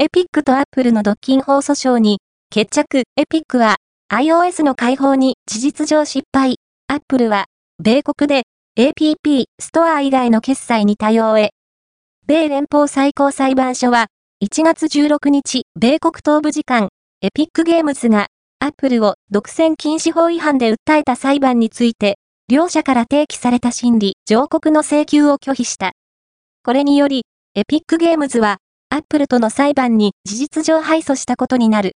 エピックとアップルの独禁法訴訟に、決着、エピックは、iOS の開放に事実上失敗。アップルは、米国で APP ストア以外の決済に対応へ。米連邦最高裁判所は、1月16日、米国東部時間、エピックゲームズが、アップルを独占禁止法違反で訴えた裁判について、両者から提起された審理、上告の請求を拒否した。これにより、エピックゲームズは、ップルとの裁判に事実上敗訴したことになる。